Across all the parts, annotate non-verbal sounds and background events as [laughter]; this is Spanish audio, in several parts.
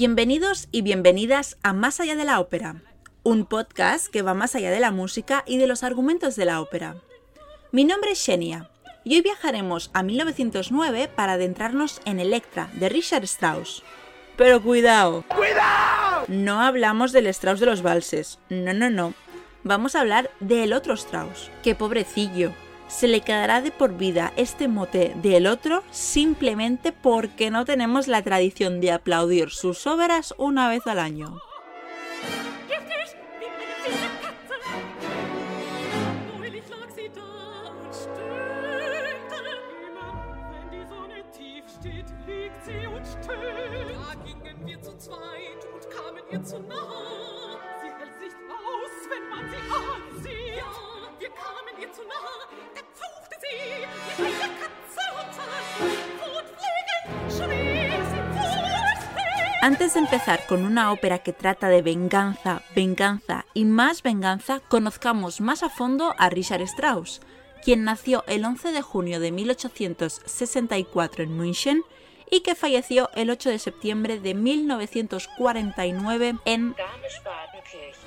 Bienvenidos y bienvenidas a Más allá de la ópera, un podcast que va más allá de la música y de los argumentos de la ópera. Mi nombre es Xenia y hoy viajaremos a 1909 para adentrarnos en Electra de Richard Strauss. Pero cuidado, cuidado. No hablamos del Strauss de los valses, no, no, no. Vamos a hablar del otro Strauss, que pobrecillo, se le quedará de por vida este mote del otro simplemente porque no tenemos la tradición de aplaudir sus obras una vez al año. Antes de empezar con una ópera que trata de venganza, venganza y más venganza, conozcamos más a fondo a Richard Strauss, quien nació el 11 de junio de 1864 en München y que falleció el 8 de septiembre de 1949 en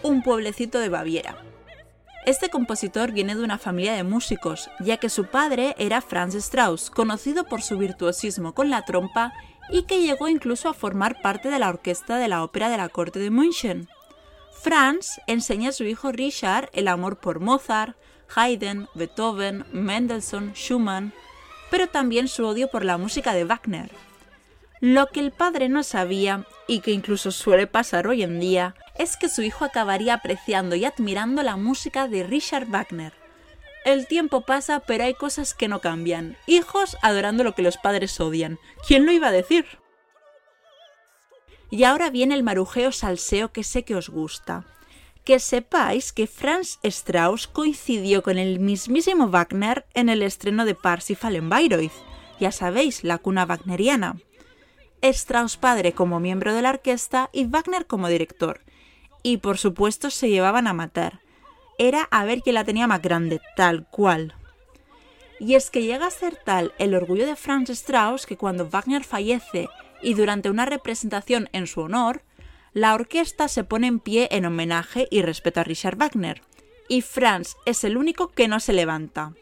un pueblecito de Baviera. Este compositor viene de una familia de músicos, ya que su padre era Franz Strauss, conocido por su virtuosismo con la trompa y que llegó incluso a formar parte de la orquesta de la ópera de la corte de München. Franz enseña a su hijo Richard el amor por Mozart, Haydn, Beethoven, Mendelssohn, Schumann, pero también su odio por la música de Wagner. Lo que el padre no sabía, y que incluso suele pasar hoy en día, es que su hijo acabaría apreciando y admirando la música de Richard Wagner. El tiempo pasa, pero hay cosas que no cambian. Hijos adorando lo que los padres odian. ¿Quién lo iba a decir? Y ahora viene el marujeo salseo que sé que os gusta. Que sepáis que Franz Strauss coincidió con el mismísimo Wagner en el estreno de Parsifal en Bayreuth. Ya sabéis, la cuna wagneriana. Strauss padre como miembro de la orquesta y Wagner como director. Y por supuesto se llevaban a matar era a ver quién la tenía más grande, tal cual. Y es que llega a ser tal el orgullo de Franz Strauss que cuando Wagner fallece y durante una representación en su honor, la orquesta se pone en pie en homenaje y respeto a Richard Wagner, y Franz es el único que no se levanta.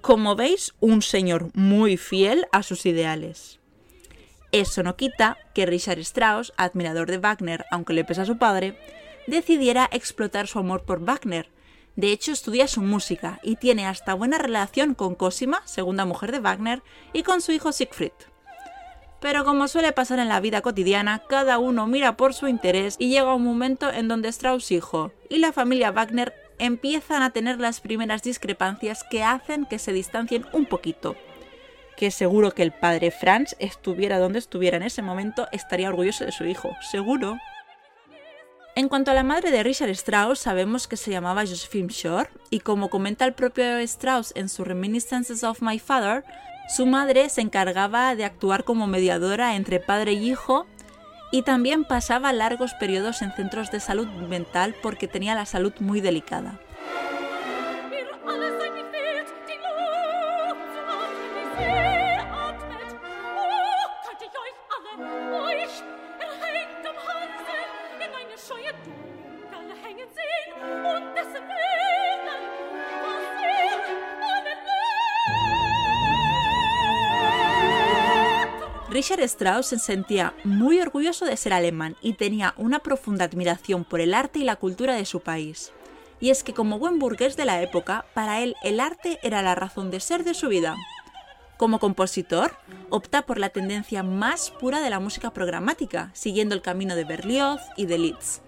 Como veis, un señor muy fiel a sus ideales. Eso no quita que Richard Strauss, admirador de Wagner, aunque le pesa a su padre, decidiera explotar su amor por Wagner. De hecho, estudia su música y tiene hasta buena relación con Cosima, segunda mujer de Wagner, y con su hijo Siegfried. Pero como suele pasar en la vida cotidiana, cada uno mira por su interés y llega un momento en donde Strauss hijo y la familia Wagner empiezan a tener las primeras discrepancias que hacen que se distancien un poquito. Que seguro que el padre Franz estuviera donde estuviera en ese momento estaría orgulloso de su hijo, seguro. En cuanto a la madre de Richard Strauss, sabemos que se llamaba Josephine Shore, y como comenta el propio Strauss en sus Reminiscences of My Father, su madre se encargaba de actuar como mediadora entre padre y hijo y también pasaba largos periodos en centros de salud mental porque tenía la salud muy delicada. Richard Strauss se sentía muy orgulloso de ser alemán y tenía una profunda admiración por el arte y la cultura de su país. Y es que como buen burgués de la época, para él el arte era la razón de ser de su vida. Como compositor, opta por la tendencia más pura de la música programática, siguiendo el camino de Berlioz y de Liszt.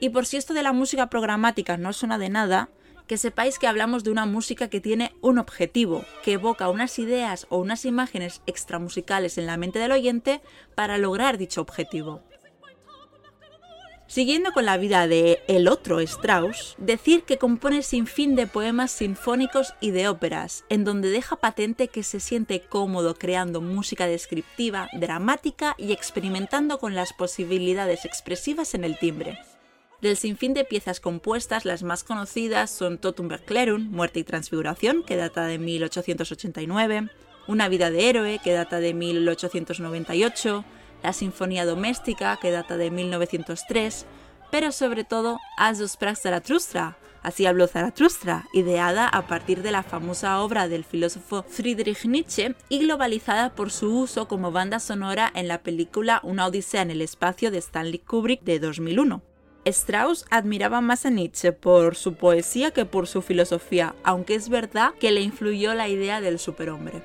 Y por si esto de la música programática no suena de nada, que sepáis que hablamos de una música que tiene un objetivo, que evoca unas ideas o unas imágenes extramusicales en la mente del oyente para lograr dicho objetivo. Siguiendo con la vida de el otro Strauss, decir que compone sin fin de poemas sinfónicos y de óperas, en donde deja patente que se siente cómodo creando música descriptiva, dramática y experimentando con las posibilidades expresivas en el timbre. Del sinfín de piezas compuestas, las más conocidas son Totum Verclerum, Muerte y Transfiguración, que data de 1889, Una vida de héroe, que data de 1898, la Sinfonía Doméstica, que data de 1903, pero sobre todo As sprach Zarathustra, Así habló Zarathustra, ideada a partir de la famosa obra del filósofo Friedrich Nietzsche y globalizada por su uso como banda sonora en la película Una Odisea en el Espacio de Stanley Kubrick de 2001. Strauss admiraba más a Nietzsche por su poesía que por su filosofía, aunque es verdad que le influyó la idea del superhombre.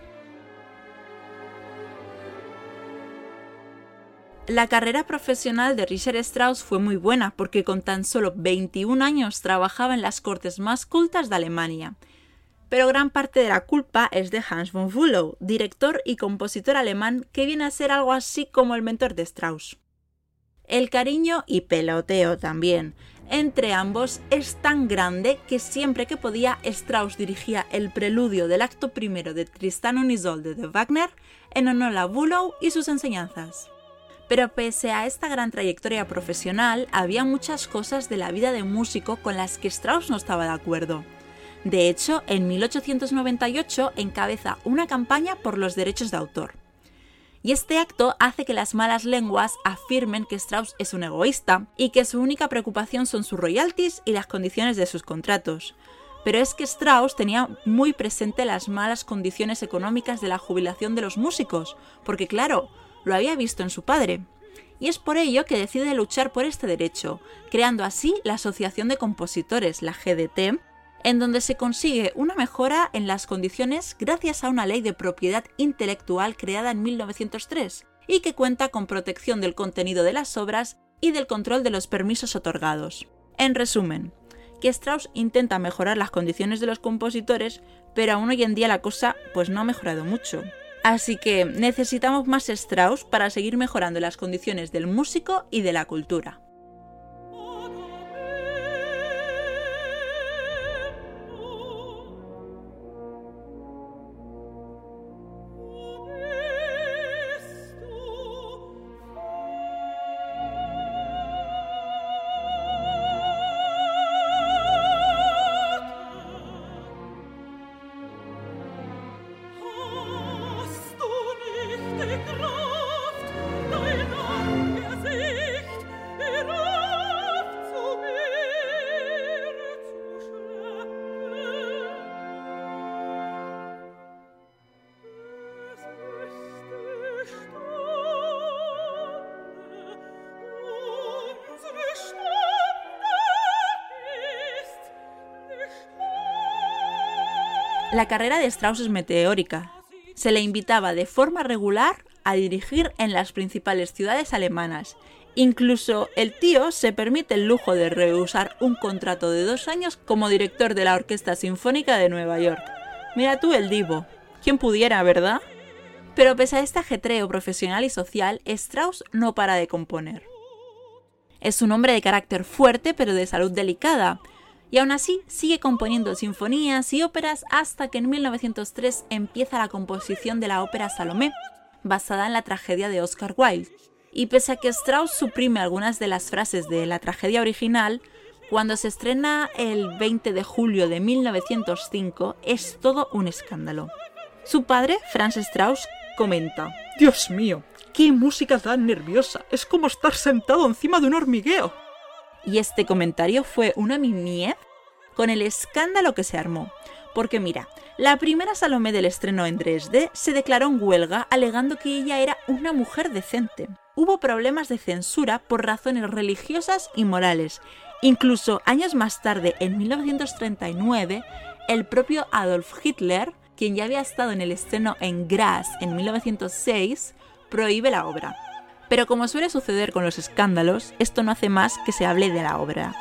La carrera profesional de Richard Strauss fue muy buena porque con tan solo 21 años trabajaba en las cortes más cultas de Alemania. Pero gran parte de la culpa es de Hans von Bülow, director y compositor alemán que viene a ser algo así como el mentor de Strauss. El cariño y peloteo también entre ambos es tan grande que siempre que podía Strauss dirigía el preludio del acto primero de Tristan und Isolde de Wagner en honor a Bülow y sus enseñanzas. Pero pese a esta gran trayectoria profesional, había muchas cosas de la vida de músico con las que Strauss no estaba de acuerdo. De hecho, en 1898 encabeza una campaña por los derechos de autor y este acto hace que las malas lenguas afirmen que Strauss es un egoísta y que su única preocupación son sus royalties y las condiciones de sus contratos. Pero es que Strauss tenía muy presente las malas condiciones económicas de la jubilación de los músicos, porque claro, lo había visto en su padre. Y es por ello que decide luchar por este derecho, creando así la Asociación de Compositores, la GDT, en donde se consigue una mejora en las condiciones gracias a una ley de propiedad intelectual creada en 1903 y que cuenta con protección del contenido de las obras y del control de los permisos otorgados. En resumen, que Strauss intenta mejorar las condiciones de los compositores, pero aún hoy en día la cosa pues no ha mejorado mucho. Así que necesitamos más Strauss para seguir mejorando las condiciones del músico y de la cultura. La carrera de Strauss es meteórica. Se le invitaba de forma regular a dirigir en las principales ciudades alemanas. Incluso el tío se permite el lujo de rehusar un contrato de dos años como director de la Orquesta Sinfónica de Nueva York. Mira tú el divo. ¿Quién pudiera, verdad? Pero pese a este ajetreo profesional y social, Strauss no para de componer. Es un hombre de carácter fuerte pero de salud delicada, y aún así sigue componiendo sinfonías y óperas hasta que en 1903 empieza la composición de la ópera Salomé, basada en la tragedia de Oscar Wilde. Y pese a que Strauss suprime algunas de las frases de la tragedia original, cuando se estrena el 20 de julio de 1905 es todo un escándalo. Su padre, Franz Strauss, comenta, Dios mío, qué música tan nerviosa, es como estar sentado encima de un hormigueo y este comentario fue una mimiez con el escándalo que se armó. Porque mira, la primera Salomé del estreno en 3D se declaró en huelga alegando que ella era una mujer decente. Hubo problemas de censura por razones religiosas y morales. Incluso años más tarde, en 1939, el propio Adolf Hitler, quien ya había estado en el estreno en Graz en 1906, prohíbe la obra. Pero como suele suceder con los escándalos, esto no hace más que se hable de la obra.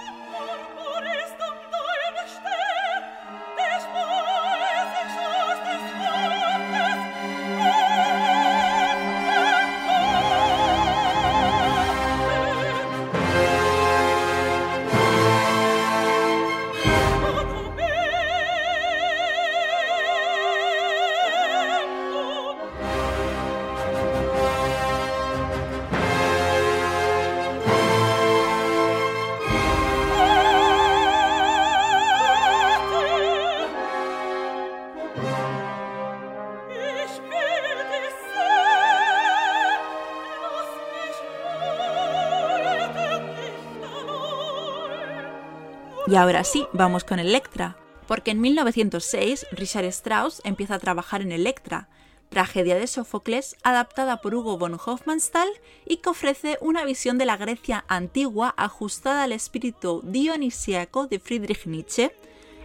Y ahora sí, vamos con Electra, porque en 1906 Richard Strauss empieza a trabajar en Electra, tragedia de Sófocles adaptada por Hugo von Hofmannsthal y que ofrece una visión de la Grecia antigua ajustada al espíritu dionisíaco de Friedrich Nietzsche,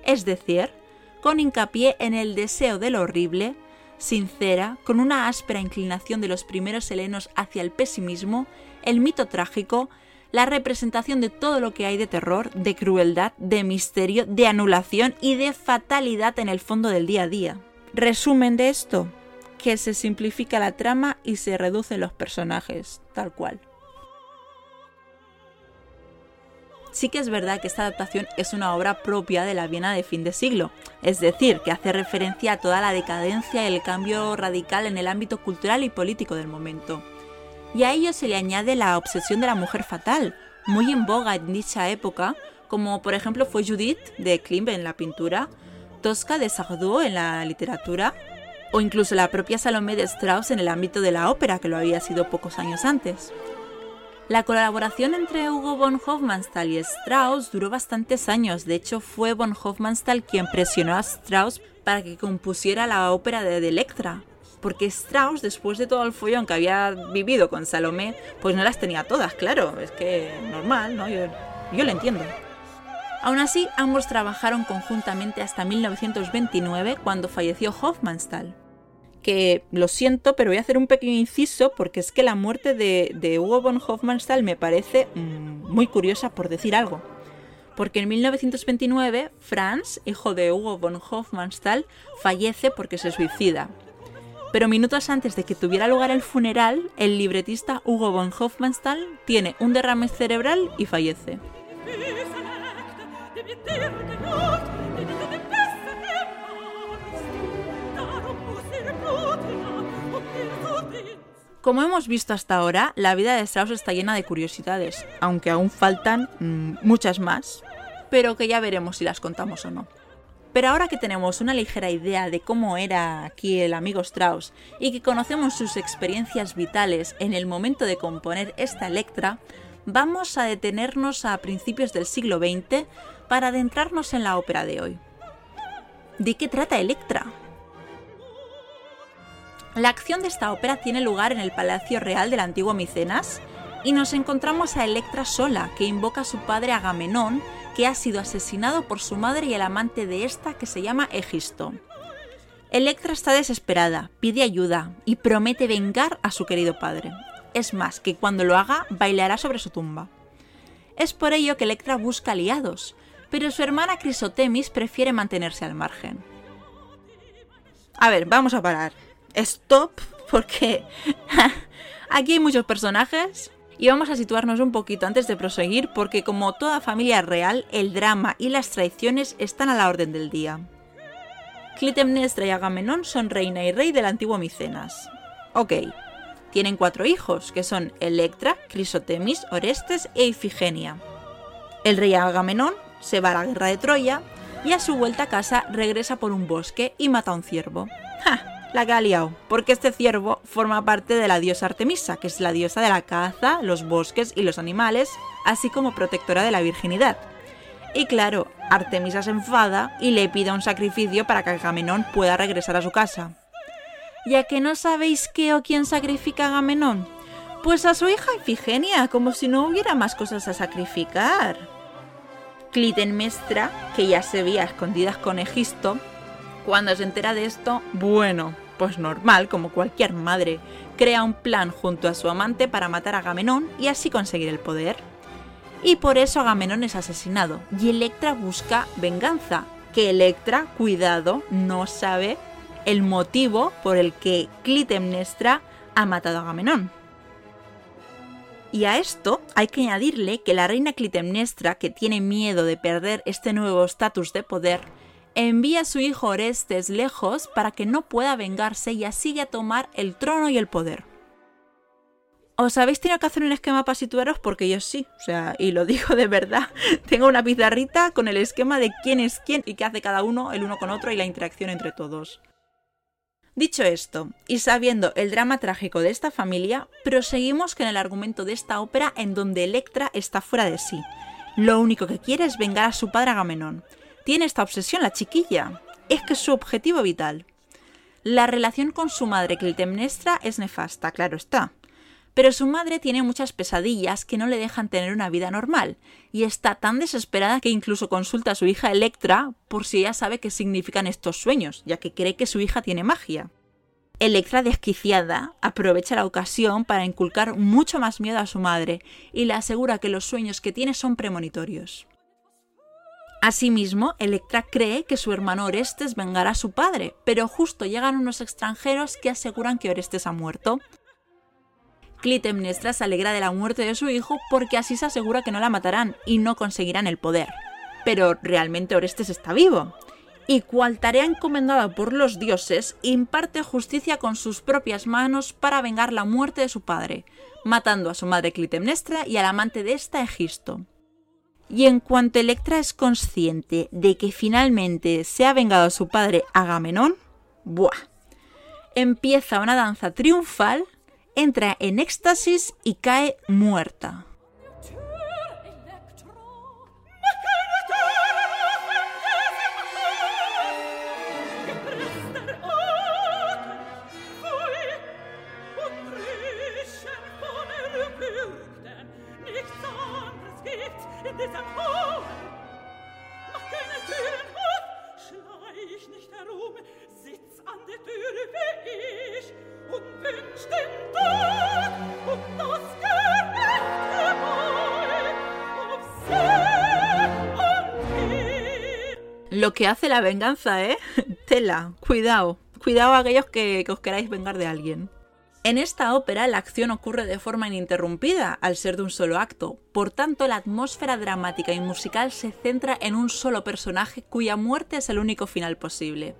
es decir, con hincapié en el deseo de lo horrible, sincera, con una áspera inclinación de los primeros helenos hacia el pesimismo, el mito trágico, la representación de todo lo que hay de terror, de crueldad, de misterio, de anulación y de fatalidad en el fondo del día a día. Resumen de esto, que se simplifica la trama y se reducen los personajes, tal cual. Sí que es verdad que esta adaptación es una obra propia de la Viena de fin de siglo, es decir, que hace referencia a toda la decadencia y el cambio radical en el ámbito cultural y político del momento. Y a ello se le añade la obsesión de la mujer fatal, muy en boga en dicha época, como por ejemplo fue Judith de Klimb en la pintura, Tosca de Sardou en la literatura o incluso la propia Salomé de Strauss en el ámbito de la ópera, que lo había sido pocos años antes. La colaboración entre Hugo von Hofmannsthal y Strauss duró bastantes años, de hecho fue von Hofmannsthal quien presionó a Strauss para que compusiera la ópera de Electra, porque Strauss, después de todo el follón que había vivido con Salomé, pues no las tenía todas, claro, es que normal, ¿no? Yo, yo lo entiendo. Aún así, ambos trabajaron conjuntamente hasta 1929, cuando falleció Hofmannsthal que lo siento, pero voy a hacer un pequeño inciso porque es que la muerte de, Hugo von Hofmannsthal me parece mm, muy curiosa por decir algo. Porque en 1929 Franz, hijo de Hugo von Hofmannsthal, fallece porque se suicida. Pero minutos antes de que tuviera lugar el funeral, el libretista Hugo von Hofmannsthal tiene un derrame cerebral y fallece. Como hemos visto hasta ahora, la vida de Strauss está llena de curiosidades, aunque aún faltan mm, muchas más, pero que ya veremos si las contamos o no. Pero ahora que tenemos una ligera idea de cómo era aquí el amigo Strauss y que conocemos sus experiencias vitales en el momento de componer esta Electra, vamos a detenernos a principios del siglo XX para adentrarnos en la ópera de hoy. ¿De qué trata Electra? La acción de esta ópera tiene lugar en el Palacio Real del antiguo Micenas y nos encontramos a Electra sola, que invoca a su padre Agamenón, que ha sido asesinado por su madre y el amante de esta, que se llama Egisto. Electra está desesperada, pide ayuda y promete vengar a su querido padre. Es más, que cuando lo haga, bailará sobre su tumba. Es por ello que Electra busca aliados, pero su hermana Crisotemis prefiere mantenerse al margen. A ver, vamos a parar stop porque [laughs] aquí hay muchos personajes y vamos a situarnos un poquito antes de proseguir porque como toda familia real, el drama y las traiciones están a la orden del día. Clitemnestra y Agamenón son reina y rey del antiguo Micenas. Ok, tienen cuatro hijos, que son Electra, Crisotemis, Orestes e Ifigenia. El rey Agamenón se va a la guerra de Troya y a su vuelta a casa regresa por un bosque y mata a un ciervo la que porque este ciervo forma parte de la diosa Artemisa, que es la diosa de la caza, los bosques y los animales, así como protectora de la virginidad. Y claro, Artemisa se enfada y le pide un sacrificio para que Agamenón pueda regresar a su casa. ¿Ya que no sabéis qué o quién sacrifica a Agamenón? Pues a su hija Ifigenia, como si no hubiera más cosas a sacrificar. Clitemnestra, que ya se veía escondidas con Egisto, cuando se entera de esto, bueno, pues normal, como cualquier madre, crea un plan junto a su amante para matar a Agamenón y así conseguir el poder. Y por eso Agamenón es asesinado y Electra busca venganza, que Electra, cuidado, no sabe el motivo por el que Clitemnestra ha matado a Agamenón. Y a esto hay que añadirle que la reina Clitemnestra, que tiene miedo de perder este nuevo estatus de poder, envía a su hijo Orestes lejos para que no pueda vengarse y así ya tomar el trono y el poder. ¿Os habéis tenido que hacer un esquema para situaros? Porque yo sí, o sea, y lo [laughs] digo de verdad. Tengo una pizarrita con el esquema de quién es quién y qué hace cada uno el uno con otro y la interacción entre todos. Dicho esto, y sabiendo el drama trágico de esta familia, proseguimos con el argumento de esta ópera en donde Electra está fuera de sí, Lo único que quiere es vengar a su padre Agamenón. Tiene esta obsesión la chiquilla. Es que es su objetivo vital. La relación con su madre Clitemnestra es nefasta, claro está. Pero su madre tiene muchas pesadillas que no le dejan tener una vida normal, y está tan desesperada que incluso consulta a su hija Electra por si ella sabe qué significan estos sueños, ya que cree que su hija tiene magia. Electra, desquiciada, aprovecha la ocasión para inculcar mucho más miedo a su madre y le asegura que los sueños que tiene son premonitorios. Asimismo, Electra cree que su hermano Orestes vengará a su padre, pero justo llegan unos extranjeros que aseguran que Orestes ha muerto, Clitemnestra se alegra de la muerte de su hijo porque así se asegura que no la matarán y no conseguirán el poder. Pero realmente Orestes está vivo. Y cual tarea encomendada por los dioses, imparte justicia con sus propias manos para vengar la muerte de su padre, matando a su madre Clitemnestra y al amante de esta Egisto. Y en cuanto Electra es consciente de que finalmente se ha vengado a su padre Agamenón, ¡buah! Empieza una danza triunfal entra en éxtasis y cae muerta. Lo que hace la venganza, ¿eh? [laughs] Tela, cuidado, cuidado a aquellos que, que os queráis vengar de alguien. En esta ópera la acción ocurre de forma ininterrumpida, al ser de un solo acto. Por tanto, la atmósfera dramática y musical se centra en un solo personaje cuya muerte es el único final posible.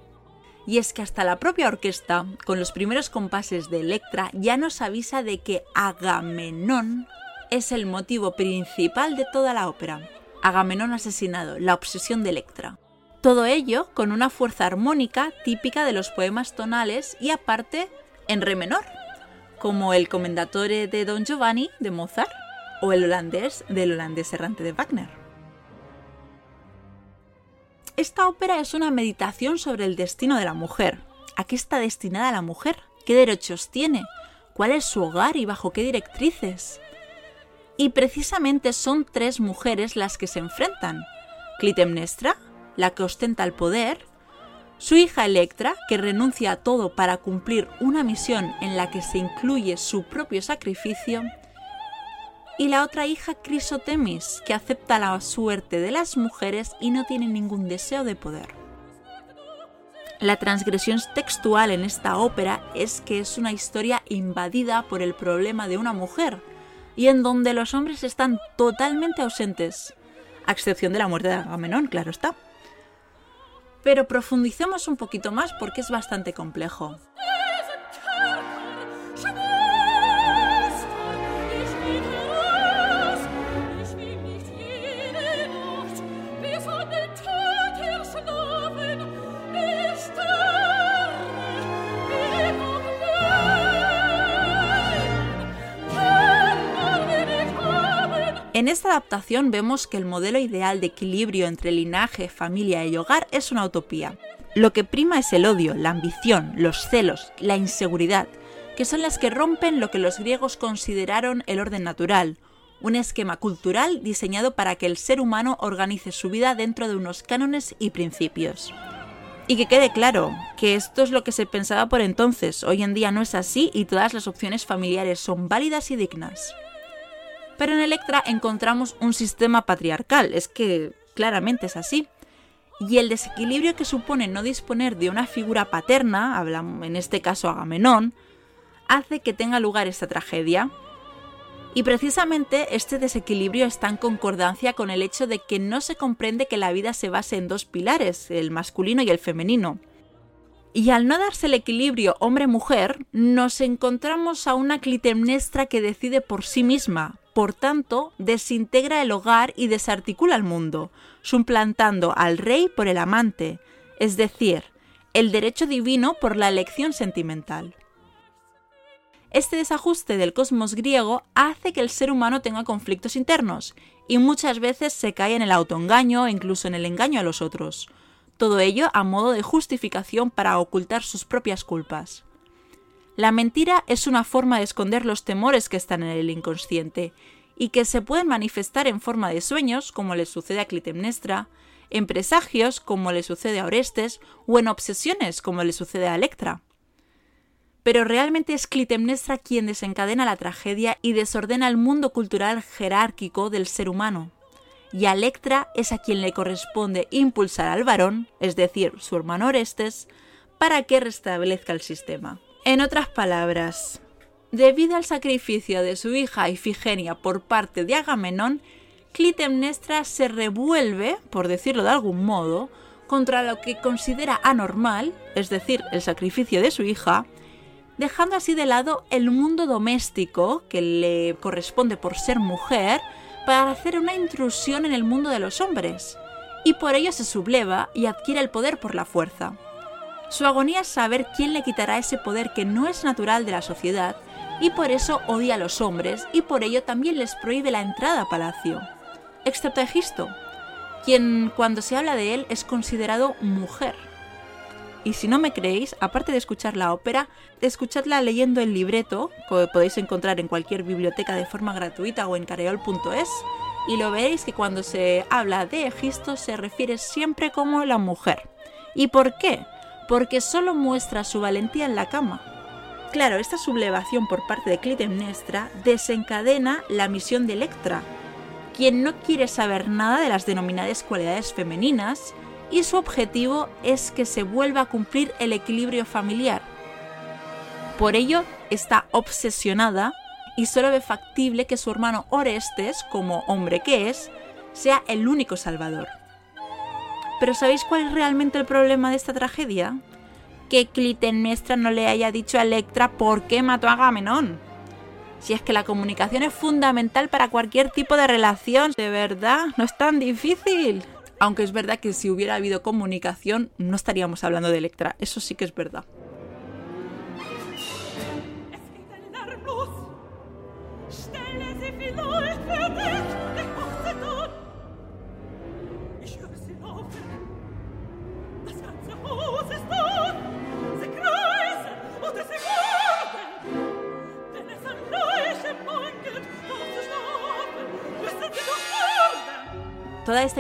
Y es que hasta la propia orquesta, con los primeros compases de Electra, ya nos avisa de que Agamenón es el motivo principal de toda la ópera. Agamenón asesinado, la obsesión de Electra. Todo ello con una fuerza armónica típica de los poemas tonales y aparte en re menor, como el Commendatore de Don Giovanni de Mozart o el holandés del holandés errante de Wagner. Esta ópera es una meditación sobre el destino de la mujer. ¿A qué está destinada la mujer? ¿Qué derechos tiene? ¿Cuál es su hogar y bajo qué directrices? Y precisamente son tres mujeres las que se enfrentan. Clitemnestra, la que ostenta el poder, su hija Electra, que renuncia a todo para cumplir una misión en la que se incluye su propio sacrificio, y la otra hija Crisotemis, que acepta la suerte de las mujeres y no tiene ningún deseo de poder. La transgresión textual en esta ópera es que es una historia invadida por el problema de una mujer y en donde los hombres están totalmente ausentes, a excepción de la muerte de Agamenón, claro está. Pero profundicemos un poquito más porque es bastante complejo. En esta adaptación vemos que el modelo ideal de equilibrio entre linaje, familia y hogar es una utopía. Lo que prima es el odio, la ambición, los celos, la inseguridad, que son las que rompen lo que los griegos consideraron el orden natural, un esquema cultural diseñado para que el ser humano organice su vida dentro de unos cánones y principios. Y que quede claro que esto es lo que se pensaba por entonces, hoy en día no es así y todas las opciones familiares son válidas y dignas. Pero en Electra encontramos un sistema patriarcal, es que claramente es así. Y el desequilibrio que supone no disponer de una figura paterna, hablamos en este caso Agamenón, hace que tenga lugar esta tragedia. Y precisamente este desequilibrio está en concordancia con el hecho de que no se comprende que la vida se base en dos pilares, el masculino y el femenino. Y al no darse el equilibrio hombre-mujer, nos encontramos a una Clitemnestra que decide por sí misma, por tanto, desintegra el hogar y desarticula el mundo, suplantando al rey por el amante, es decir, el derecho divino por la elección sentimental. Este desajuste del cosmos griego hace que el ser humano tenga conflictos internos y muchas veces se cae en el autoengaño e incluso en el engaño a los otros. Todo ello a modo de justificación para ocultar sus propias culpas. La mentira es una forma de esconder los temores que están en el inconsciente y que se pueden manifestar en forma de sueños, como le sucede a Clitemnestra, en presagios, como le sucede a Orestes, o en obsesiones, como le sucede a Electra. Pero realmente es Clitemnestra quien desencadena la tragedia y desordena el mundo cultural jerárquico del ser humano. Y a Electra es a quien le corresponde impulsar al varón, es decir, su hermano Orestes, para que restablezca el sistema. En otras palabras, debido al sacrificio de su hija Ifigenia por parte de Agamenón, Clitemnestra se revuelve, por decirlo de algún modo, contra lo que considera anormal, es decir, el sacrificio de su hija, dejando así de lado el mundo doméstico que le corresponde por ser mujer para hacer una intrusión en el mundo de los hombres, y por ello se subleva y adquiere el poder por la fuerza. Su agonía es saber quién le quitará ese poder que no es natural de la sociedad y por eso odia a los hombres y por ello también les prohíbe la entrada a palacio, excepto a Egisto, quien cuando se habla de él es considerado mujer. Y si no me creéis, aparte de escuchar la ópera, escuchadla leyendo el libreto, que podéis encontrar en cualquier biblioteca de forma gratuita o en careol.es, y lo veréis que cuando se habla de Egisto se refiere siempre como la mujer. ¿Y por qué? Porque solo muestra su valentía en la cama. Claro, esta sublevación por parte de Clitemnestra desencadena la misión de Electra, quien no quiere saber nada de las denominadas cualidades femeninas y su objetivo es que se vuelva a cumplir el equilibrio familiar. Por ello está obsesionada y solo ve factible que su hermano Orestes, como hombre que es, sea el único salvador. Pero ¿sabéis cuál es realmente el problema de esta tragedia? Que Clitemnestra no le haya dicho a Electra por qué mató a Agamenón. Si es que la comunicación es fundamental para cualquier tipo de relación, de verdad, no es tan difícil. Aunque es verdad que si hubiera habido comunicación, no estaríamos hablando de Electra, eso sí que es verdad.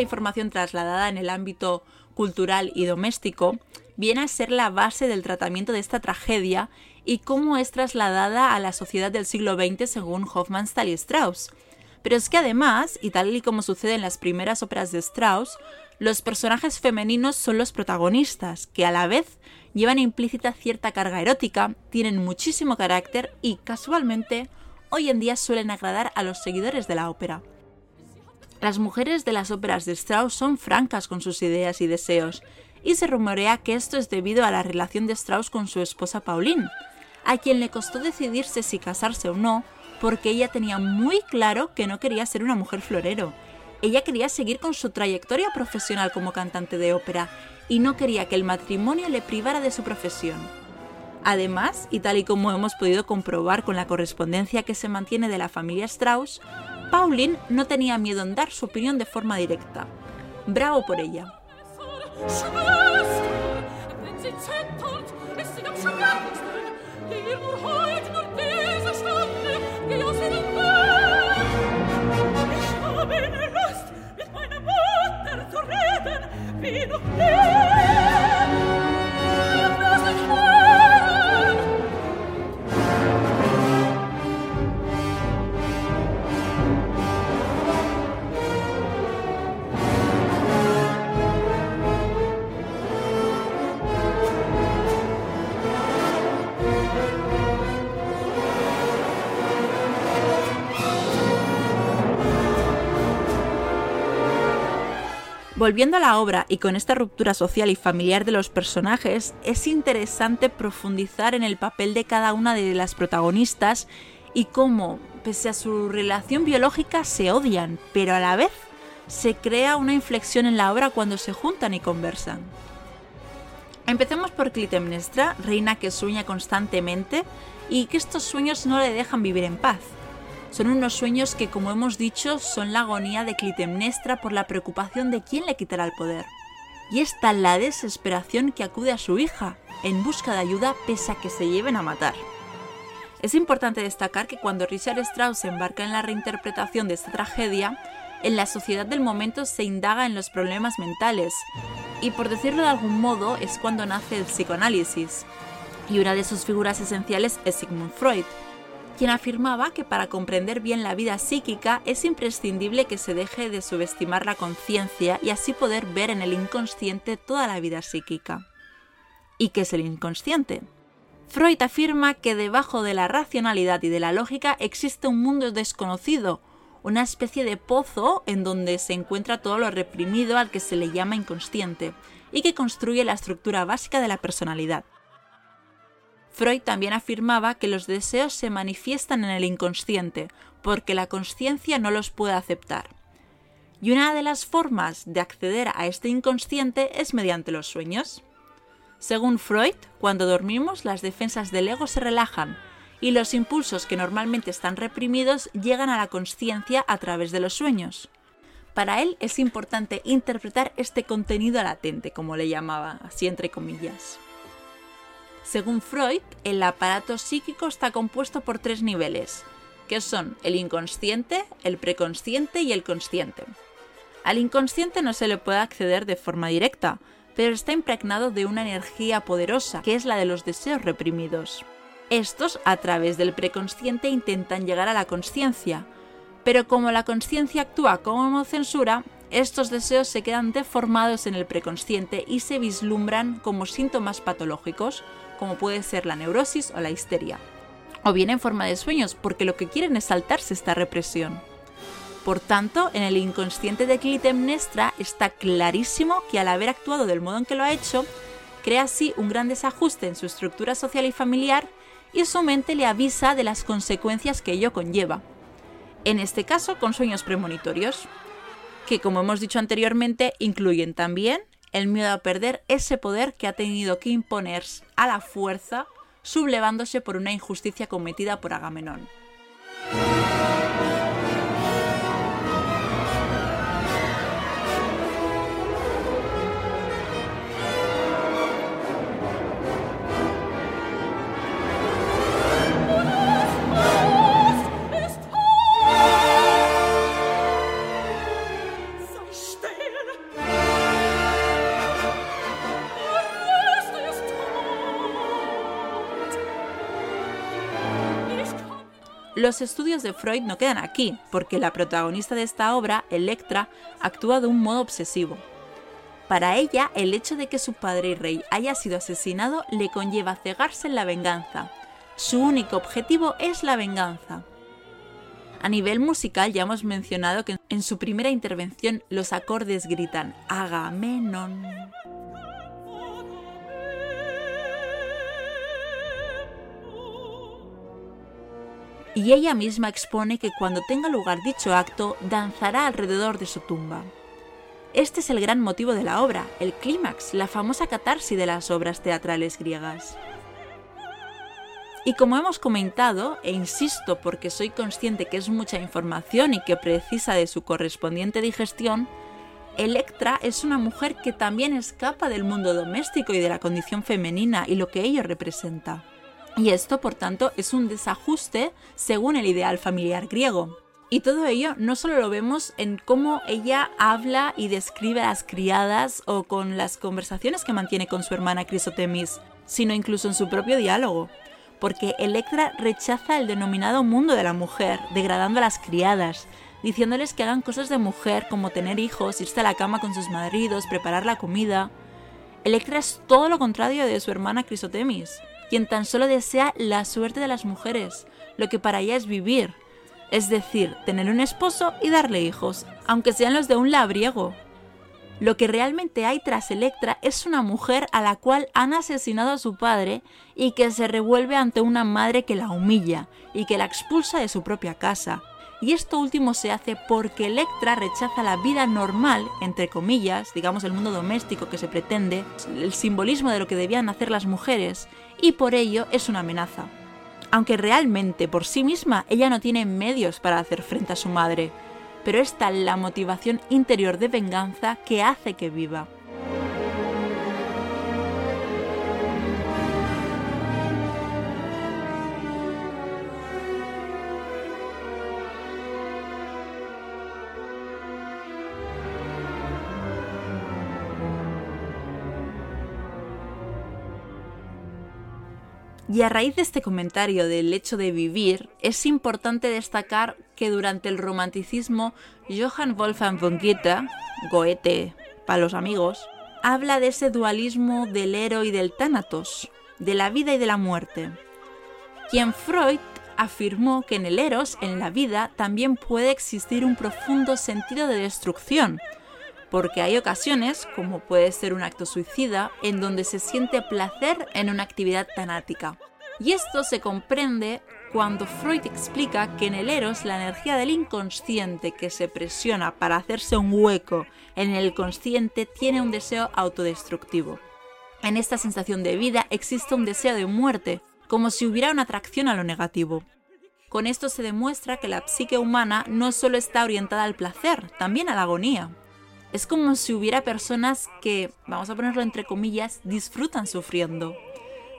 Información trasladada en el ámbito cultural y doméstico viene a ser la base del tratamiento de esta tragedia y cómo es trasladada a la sociedad del siglo XX según Hofmannsthal y Strauss. Pero es que además, y tal y como sucede en las primeras óperas de Strauss, los personajes femeninos son los protagonistas, que a la vez llevan implícita cierta carga erótica, tienen muchísimo carácter y, casualmente, hoy en día suelen agradar a los seguidores de la ópera. Las mujeres de las óperas de Strauss son francas con sus ideas y deseos, y se rumorea que esto es debido a la relación de Strauss con su esposa Pauline, a quien le costó decidirse si casarse o no, porque ella tenía muy claro que no quería ser una mujer florero. Ella quería seguir con su trayectoria profesional como cantante de ópera y no quería que el matrimonio le privara de su profesión. Además, y tal y como hemos podido comprobar con la correspondencia que se mantiene de la familia Strauss, Pauline no tenía miedo en dar su opinión de forma directa. Bravo por ella. Volviendo a la obra y con esta ruptura social y familiar de los personajes, es interesante profundizar en el papel de cada una de las protagonistas y cómo, pese a su relación biológica, se odian, pero a la vez se crea una inflexión en la obra cuando se juntan y conversan. Empecemos por Clitemnestra, reina que sueña constantemente y que estos sueños no le dejan vivir en paz. Son unos sueños que, como hemos dicho, son la agonía de Clitemnestra por la preocupación de quién le quitará el poder. Y es tal la desesperación que acude a su hija, en busca de ayuda pese a que se lleven a matar. Es importante destacar que cuando Richard Strauss se embarca en la reinterpretación de esta tragedia, en la sociedad del momento se indaga en los problemas mentales, y por decirlo de algún modo es cuando nace el psicoanálisis. Y una de sus figuras esenciales es Sigmund Freud, quien afirmaba que para comprender bien la vida psíquica es imprescindible que se deje de subestimar la conciencia y así poder ver en el inconsciente toda la vida psíquica. ¿Y qué es el inconsciente? Freud afirma que debajo de la racionalidad y de la lógica existe un mundo desconocido, una especie de pozo en donde se encuentra todo lo reprimido al que se le llama inconsciente, y que construye la estructura básica de la personalidad. Freud también afirmaba que los deseos se manifiestan en el inconsciente, porque la conciencia no los puede aceptar. Y una de las formas de acceder a este inconsciente es mediante los sueños. Según Freud, cuando dormimos las defensas del ego se relajan y los impulsos que normalmente están reprimidos llegan a la conciencia a través de los sueños. Para él es importante interpretar este contenido latente, como le llamaba, así entre comillas. Según Freud, el aparato psíquico está compuesto por tres niveles, que son el inconsciente, el preconsciente y el consciente. Al inconsciente no se le puede acceder de forma directa, pero está impregnado de una energía poderosa, que es la de los deseos reprimidos. Estos, a través del preconsciente, intentan llegar a la conciencia, pero como la conciencia actúa como censura, estos deseos se quedan deformados en el preconsciente y se vislumbran como síntomas patológicos, como puede ser la neurosis o la histeria. O bien en forma de sueños, porque lo que quieren es saltarse esta represión. Por tanto, en el inconsciente de Clitemnestra está clarísimo que al haber actuado del modo en que lo ha hecho, crea así un gran desajuste en su estructura social y familiar y su mente le avisa de las consecuencias que ello conlleva. En este caso, con sueños premonitorios, que como hemos dicho anteriormente, incluyen también el miedo a perder ese poder que ha tenido que imponer a la fuerza, sublevándose por una injusticia cometida por Agamenón. Los estudios de Freud no quedan aquí, porque la protagonista de esta obra, Electra, actúa de un modo obsesivo. Para ella, el hecho de que su padre y rey haya sido asesinado le conlleva cegarse en la venganza. Su único objetivo es la venganza. A nivel musical ya hemos mencionado que en su primera intervención los acordes gritan Agamenón. Y ella misma expone que cuando tenga lugar dicho acto, danzará alrededor de su tumba. Este es el gran motivo de la obra, el clímax, la famosa catarsis de las obras teatrales griegas. Y como hemos comentado, e insisto porque soy consciente que es mucha información y que precisa de su correspondiente digestión, Electra es una mujer que también escapa del mundo doméstico y de la condición femenina y lo que ello representa. Y esto, por tanto, es un desajuste según el ideal familiar griego. Y todo ello no solo lo vemos en cómo ella habla y describe a las criadas o con las conversaciones que mantiene con su hermana Crisotemis, sino incluso en su propio diálogo. Porque Electra rechaza el denominado mundo de la mujer, degradando a las criadas, diciéndoles que hagan cosas de mujer como tener hijos, irse a la cama con sus maridos, preparar la comida. Electra es todo lo contrario de su hermana Crisotemis, quien tan solo desea la suerte de las mujeres, lo que para ella es vivir, es decir, tener un esposo y darle hijos, aunque sean los de un labriego. Lo que realmente hay tras Electra es una mujer a la cual han asesinado a su padre y que se revuelve ante una madre que la humilla y que la expulsa de su propia casa, y esto último se hace porque Electra rechaza la vida normal, entre comillas, digamos el mundo doméstico que se pretende, el simbolismo de lo que debían hacer las mujeres, y por ello es una amenaza. aunque realmente por sí misma ella no tiene medios para hacer frente a su madre, pero es tal la motivación interior de venganza que hace que viva. Y a raíz de este comentario del hecho de vivir, es importante destacar que durante el romanticismo, Johann Wolfgang von Goethe, Goethe para los amigos, habla de ese dualismo del héroe y del tánatos, de la vida y de la muerte. Quien Freud afirmó que en el eros, en la vida, también puede existir un profundo sentido de destrucción, porque hay ocasiones, como puede ser un acto suicida, en donde se siente placer en una actividad tanática. Y esto se comprende cuando Freud explica que en el eros la energía del inconsciente que se presiona para hacerse un hueco en el consciente tiene un deseo autodestructivo. En esta sensación de vida existe un deseo de muerte, como si hubiera una atracción a lo negativo. Con esto se demuestra que la psique humana no solo está orientada al placer, también a la agonía. Es como si hubiera personas que, vamos a ponerlo entre comillas, disfrutan sufriendo.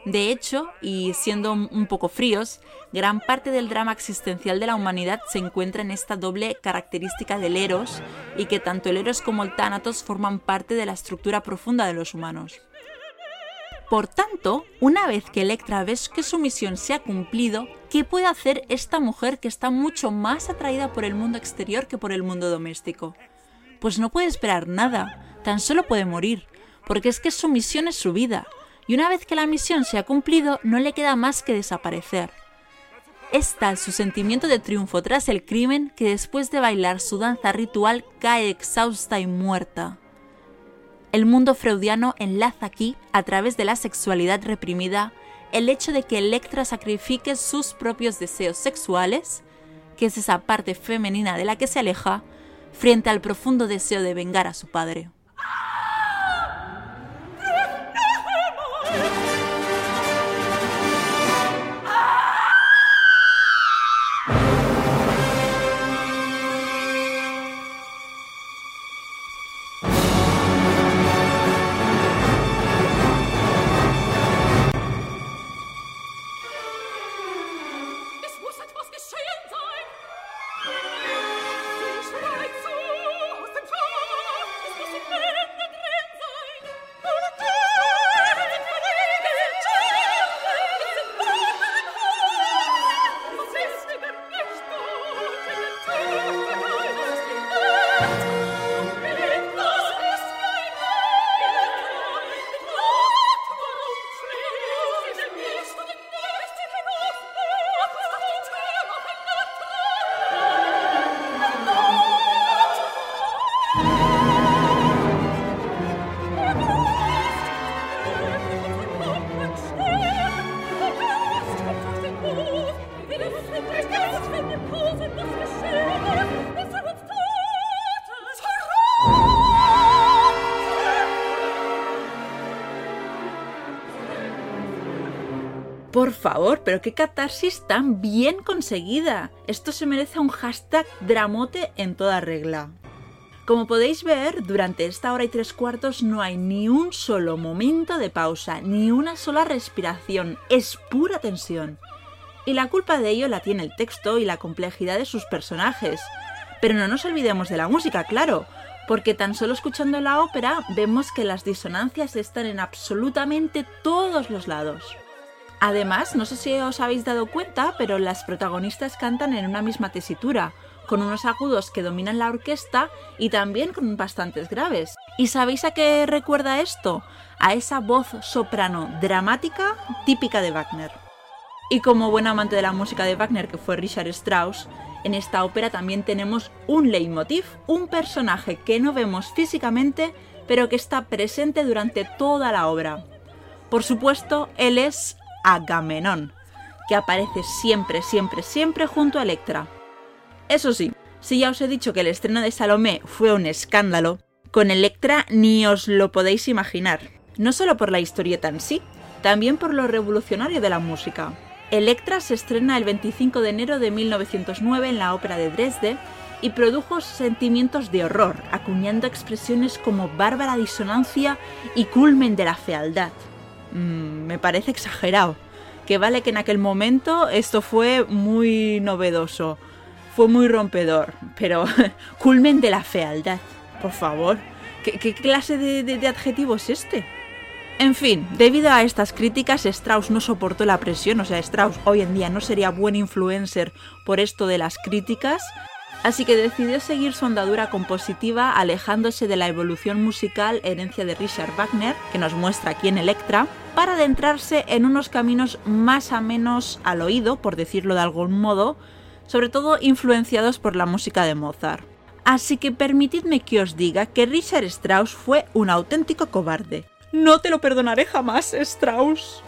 De hecho, y siendo un poco fríos, gran parte del drama existencial de la humanidad se encuentra en esta doble característica del eros y que tanto el eros como el tánatos forman parte de la estructura profunda de los humanos. Por tanto, una vez que Electra ve que su misión se ha cumplido, ¿qué puede hacer esta mujer que está mucho más atraída por el mundo exterior que por el mundo doméstico? Pues no puede esperar nada, tan solo puede morir, porque es que su misión es su vida, y una vez que la misión se ha cumplido no le queda más que desaparecer. Es tal su sentimiento de triunfo tras el crimen que después de bailar su danza ritual cae exhausta y muerta. El mundo freudiano enlaza aquí, a través de la sexualidad reprimida, el hecho de que Electra sacrifique sus propios deseos sexuales, que es esa parte femenina de la que se aleja, frente al profundo deseo de vengar a su padre. Favor, pero qué catarsis tan bien conseguida. Esto se merece un hashtag dramote en toda regla. Como podéis ver, durante esta hora y tres cuartos no hay ni un solo momento de pausa, ni una sola respiración, es pura tensión. Y la culpa de ello la tiene el texto y la complejidad de sus personajes. Pero no nos olvidemos de la música, claro, porque tan solo escuchando la ópera vemos que las disonancias están en absolutamente todos los lados. Además, no sé si os habéis dado cuenta, pero las protagonistas cantan en una misma tesitura, con unos agudos que dominan la orquesta y también con bastantes graves. ¿Y sabéis a qué recuerda esto? A esa voz soprano dramática típica de Wagner. Y como buen amante de la música de Wagner, que fue Richard Strauss, en esta ópera también tenemos un leitmotiv, un personaje que no vemos físicamente, pero que está presente durante toda la obra. Por supuesto, él es Agamenón, que aparece siempre, siempre, siempre junto a Electra. Eso sí, si ya os he dicho que el estreno de Salomé fue un escándalo, con Electra ni os lo podéis imaginar. No solo por la historieta en sí, también por lo revolucionario de la música. Electra se estrena el 25 de enero de 1909 en la Ópera de Dresde y produjo sentimientos de horror, acuñando expresiones como bárbara disonancia y culmen de la fealdad. Mm, me parece exagerado, que vale que en aquel momento esto fue muy novedoso, fue muy rompedor, pero [laughs] culmen de la fealdad, por favor, ¿qué, clase de adjetivo es este? En fin, debido a estas críticas, Strauss no soportó la presión, o sea, Strauss hoy en día no sería buen influencer por esto de las críticas, así que decidió seguir su andadura compositiva alejándose de la evolución musical herencia de Richard Wagner, que nos muestra aquí en Electra, para adentrarse en unos caminos más a menos al oído, por decirlo de algún modo, sobre todo influenciados por la música de Mozart. Así que permitidme que os diga que Richard Strauss fue un auténtico cobarde, no te lo perdonaré jamás, Strauss.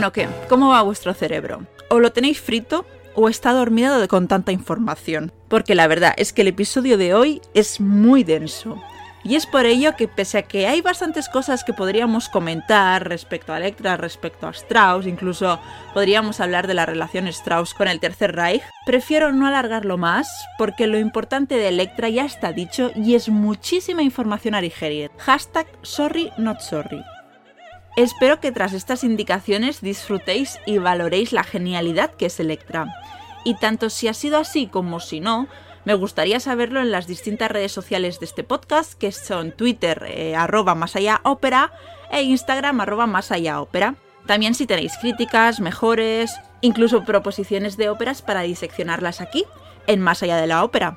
Bueno, ¿qué? ¿Cómo va vuestro cerebro? ¿O lo tenéis frito o está dormido con tanta información? Porque la verdad es que el episodio de hoy es muy denso. Y es por ello que pese a que hay bastantes cosas que podríamos comentar respecto a Electra, respecto a Strauss, incluso podríamos hablar de la relación Strauss con el Tercer Reich, prefiero no alargarlo más porque lo importante de Electra ya está dicho y es muchísima información a digerir. Hashtag sorry not sorry. Espero que tras estas indicaciones disfrutéis y valoréis la genialidad que es Electra. Y tanto si ha sido así como si no, me gustaría saberlo en las distintas redes sociales de este podcast, que son Twitter eh, arroba más allá ópera e Instagram arroba más allá ópera. También si tenéis críticas, mejores, incluso proposiciones de óperas para diseccionarlas aquí, en Más allá de la ópera.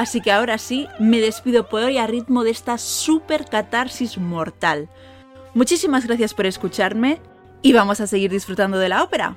Así que ahora sí, me despido por hoy a ritmo de esta super catarsis mortal. Muchísimas gracias por escucharme y vamos a seguir disfrutando de la ópera.